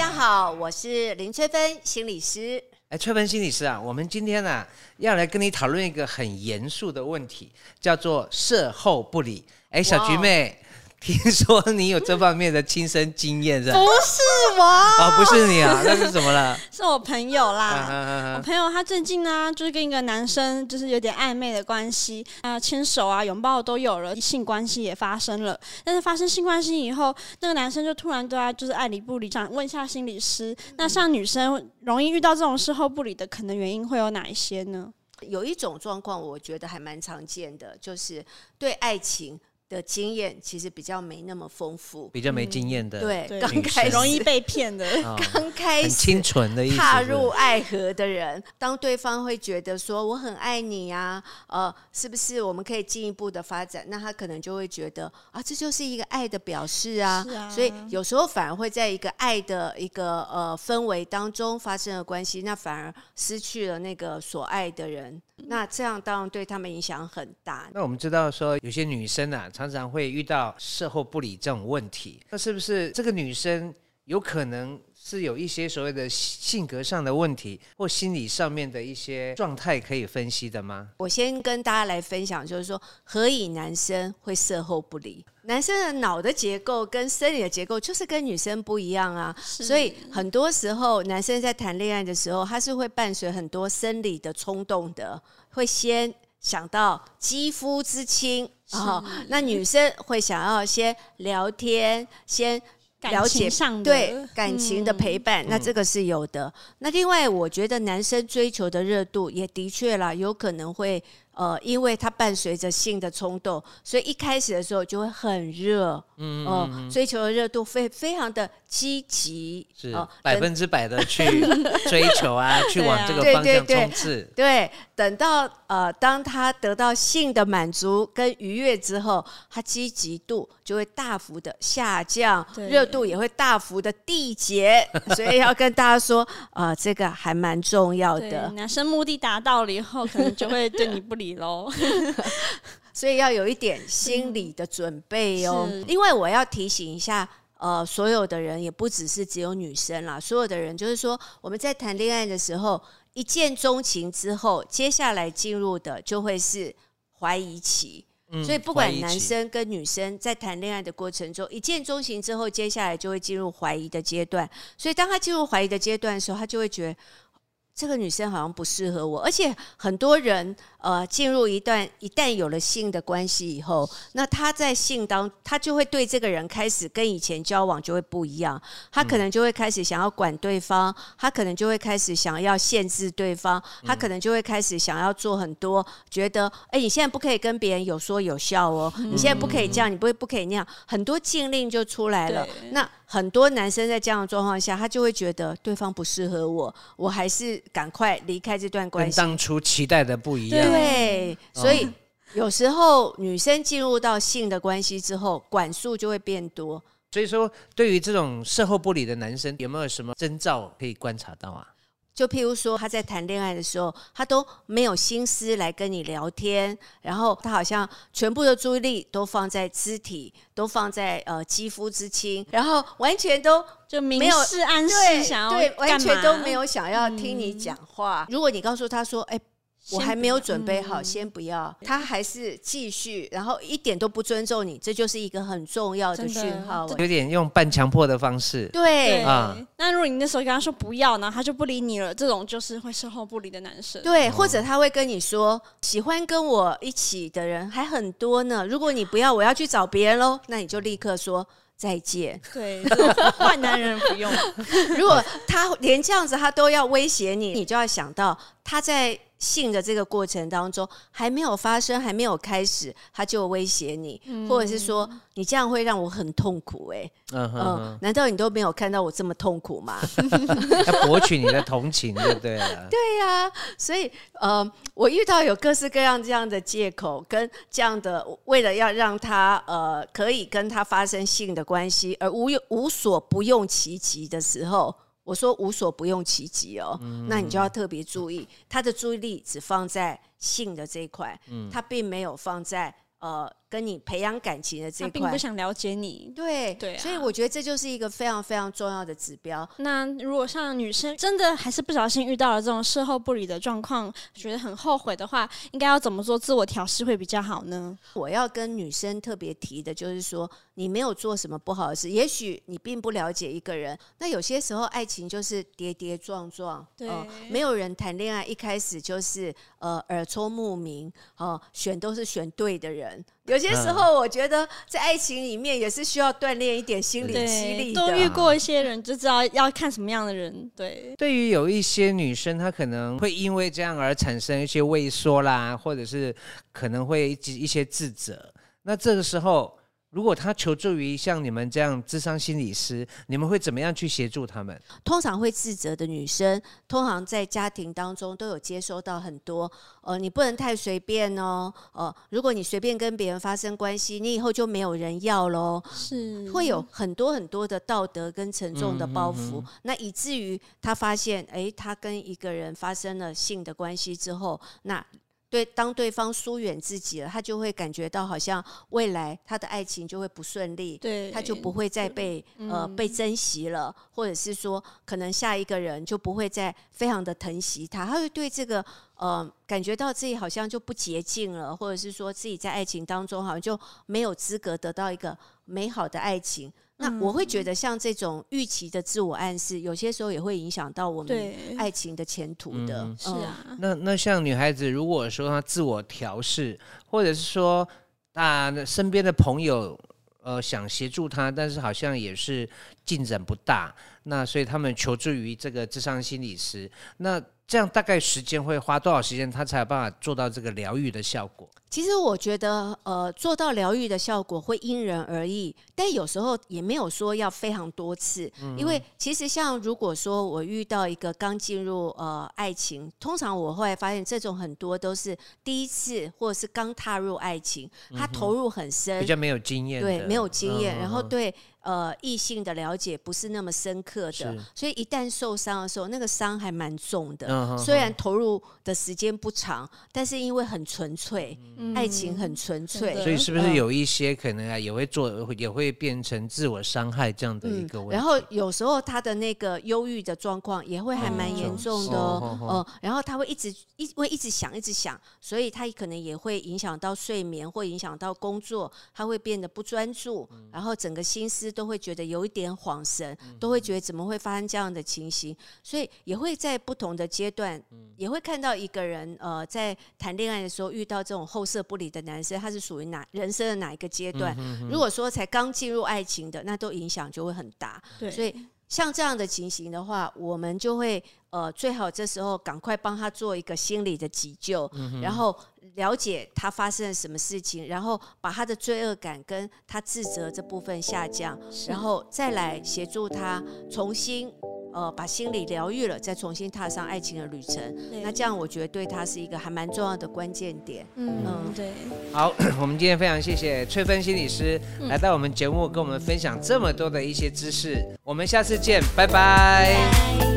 家好，我是林翠芬心理师。哎，翠芬心理师啊，我们今天呢、啊、要来跟你讨论一个很严肃的问题，叫做事后不理。哎，小菊妹。听说你有这方面的亲身经验是吧？不是我哦，不是你啊，那是什么了？是我朋友啦。啊啊啊、我朋友他最近呢，就是跟一个男生就是有点暧昧的关系啊，牵手啊、拥抱都有了，性关系也发生了。但是发生性关系以后，那个男生就突然对他就是爱理不理。想问一下心理师，那像女生容易遇到这种事后不理的，可能原因会有哪一些呢？有一种状况，我觉得还蛮常见的，就是对爱情。的经验其实比较没那么丰富，比较没经验的，对，刚开始容易被骗的，刚开始清纯的踏入爱河的人，当对方会觉得说我很爱你呀，呃，是不是我们可以进一步的发展？那他可能就会觉得啊，这就是一个爱的表示啊，所以有时候反而会在一个爱的一个呃氛围当中发生了关系，那反而失去了那个所爱的人。那这样当然对他们影响很大。那我们知道说，有些女生啊，常常会遇到事后不理这种问题。那是不是这个女生有可能是有一些所谓的性格上的问题，或心理上面的一些状态可以分析的吗？我先跟大家来分享，就是说，何以男生会事后不理？男生的脑的结构跟生理的结构就是跟女生不一样啊，所以很多时候男生在谈恋爱的时候，他是会伴随很多生理的冲动的，会先想到肌肤之亲啊，那女生会想要先聊天，先了解上对感情的陪伴，那这个是有的。那另外，我觉得男生追求的热度也的确啦，有可能会。呃，因为它伴随着性的冲动，所以一开始的时候就会很热，嗯，呃、追求的热度非非常的积极，是百分之百的去追求啊，去往这个方向冲刺。对，等到呃，当他得到性的满足跟愉悦之后，他积极度就会大幅的下降，热度也会大幅的递减。所以要跟大家说，呃，这个还蛮重要的。男生目的达到了以后，可能就会对你不 理。所以要有一点心理的准备哦。因为我要提醒一下，呃，所有的人也不只是只有女生啦，所有的人就是说，我们在谈恋爱的时候，一见钟情之后，接下来进入的就会是怀疑期。所以不管男生跟女生在谈恋爱的过程中，一见钟情之后，接下来就会进入怀疑的阶段。所以当他进入怀疑的阶段的时候，他就会觉得。这个女生好像不适合我，而且很多人呃进入一段一旦有了性的关系以后，那他在性当他就会对这个人开始跟以前交往就会不一样，他可能就会开始想要管对方，他可能就会开始想要限制对方，他可能就会开始想要做很多，觉得哎你现在不可以跟别人有说有笑哦，你现在不可以这样，你不会不可以那样，很多禁令就出来了。那很多男生在这样的状况下，他就会觉得对方不适合我，我还是。赶快离开这段关系，跟当初期待的不一样。对，所以有时候女生进入到性的关系之后，管束就会变多。所以说，对于这种事后不理的男生，有没有什么征兆可以观察到啊？就譬如说，他在谈恋爱的时候，他都没有心思来跟你聊天，然后他好像全部的注意力都放在肢体，都放在呃肌肤之亲，然后完全都就没有示暗示想要对，完全都没有想要听你讲话。嗯、如果你告诉他说，哎。我还没有准备好，先不要。他还是继续，然后一点都不尊重你，这就是一个很重要的讯号。有点用半强迫的方式。对啊。那如果你那时候跟他说不要呢，他就不理你了。这种就是会射后不理的男生。对，或者他会跟你说，喜欢跟我一起的人还很多呢。如果你不要，我要去找别人喽。那你就立刻说再见。对，坏男人不用。如果他连这样子他都要威胁你，你就要想到他在。性的这个过程当中还没有发生，还没有开始，他就威胁你，嗯、或者是说你这样会让我很痛苦，欸，哎，嗯嗯，难道你都没有看到我这么痛苦吗？要博取你的同情，对不对？对呀，啊，所以呃，我遇到有各式各样这样的借口，跟这样的为了要让他呃可以跟他发生性的关系，而无用无所不用其极的时候。我说无所不用其极哦，嗯、那你就要特别注意，他的注意力只放在性的这一块，嗯、他并没有放在呃，跟你培养感情的这块，并不想了解你。对对、啊，所以我觉得这就是一个非常非常重要的指标。那如果像女生真的还是不小心遇到了这种事后不理的状况，觉得很后悔的话，应该要怎么做自我调试会比较好呢？我要跟女生特别提的就是说，你没有做什么不好的事，也许你并不了解一个人。那有些时候爱情就是跌跌撞撞，对，呃、没有人谈恋爱一开始就是呃耳聪目明，哦、呃，选都是选对的人。有些时候，我觉得在爱情里面也是需要锻炼一点心理激励的。多遇过一些人，就知道要看什么样的人。对，对于有一些女生，她可能会因为这样而产生一些畏缩啦，或者是可能会一些自责。那这个时候。如果他求助于像你们这样智商心理师，你们会怎么样去协助他们？通常会自责的女生，通常在家庭当中都有接收到很多，呃，你不能太随便哦，呃，如果你随便跟别人发生关系，你以后就没有人要喽。是，会有很多很多的道德跟沉重的包袱，嗯哼哼，那以至于他发现，诶，他跟一个人发生了性的关系之后，那。对，当对方疏远自己了，他就会感觉到好像未来他的爱情就会不顺利，对，他就不会再被呃被珍惜了，或者是说，可能下一个人就不会再非常的疼惜他，他会对这个呃感觉到自己好像就不洁净了，或者是说自己在爱情当中好像就没有资格得到一个美好的爱情。那我会觉得，像这种预期的自我暗示，有些时候也会影响到我们爱情的前途的。嗯、是啊，那那像女孩子，如果说她自我调试，或者是说啊，身边的朋友呃想协助她，但是好像也是进展不大，那所以他们求助于这个智商心理师，那这样大概时间会花多少时间，他才有办法做到这个疗愈的效果？其实我觉得，呃，做到疗愈的效果会因人而异，但有时候也没有说要非常多次，嗯、因为其实像如果说我遇到一个刚进入呃爱情，通常我后来发现这种很多都是第一次或者是刚踏入爱情，他投入很深，比较没有经验，对，没有经验，嗯、然后对。呃，异性的了解不是那么深刻的，所以一旦受伤的时候，那个伤还蛮重的。Uh. 虽然投入的时间不长，但是因为很纯粹，嗯、爱情很纯粹，所以是不是有一些可能啊，也会做，也会变成自我伤害这样的一个问题？嗯、然后有时候他的那个忧郁的状况也会还蛮严重的哦。Uh -huh. 呃，然后他会一直一会一直想，一直想，所以他可能也会影响到睡眠，或影响到工作，他会变得不专注，然后整个心思。都会觉得有一点恍神，都会觉得怎么会发生这样的情形，所以也会在不同的阶段，也会看到一个人呃，在谈恋爱的时候遇到这种后色不理的男生，他是属于哪人生的哪一个阶段？如果说才刚进入爱情的，那都影响就会很大。对，所以像这样的情形的话，我们就会呃，最好这时候赶快帮他做一个心理的急救，然后。了解他发生了什么事情，然后把他的罪恶感跟他自责这部分下降，然后再来协助他重新呃把心理疗愈了，再重新踏上爱情的旅程。那这样我觉得对他是一个还蛮重要的关键点。嗯，嗯对。好，我们今天非常谢谢翠芬心理师来到我们节目，跟我们分享这么多的一些知识。我们下次见，拜拜。拜拜。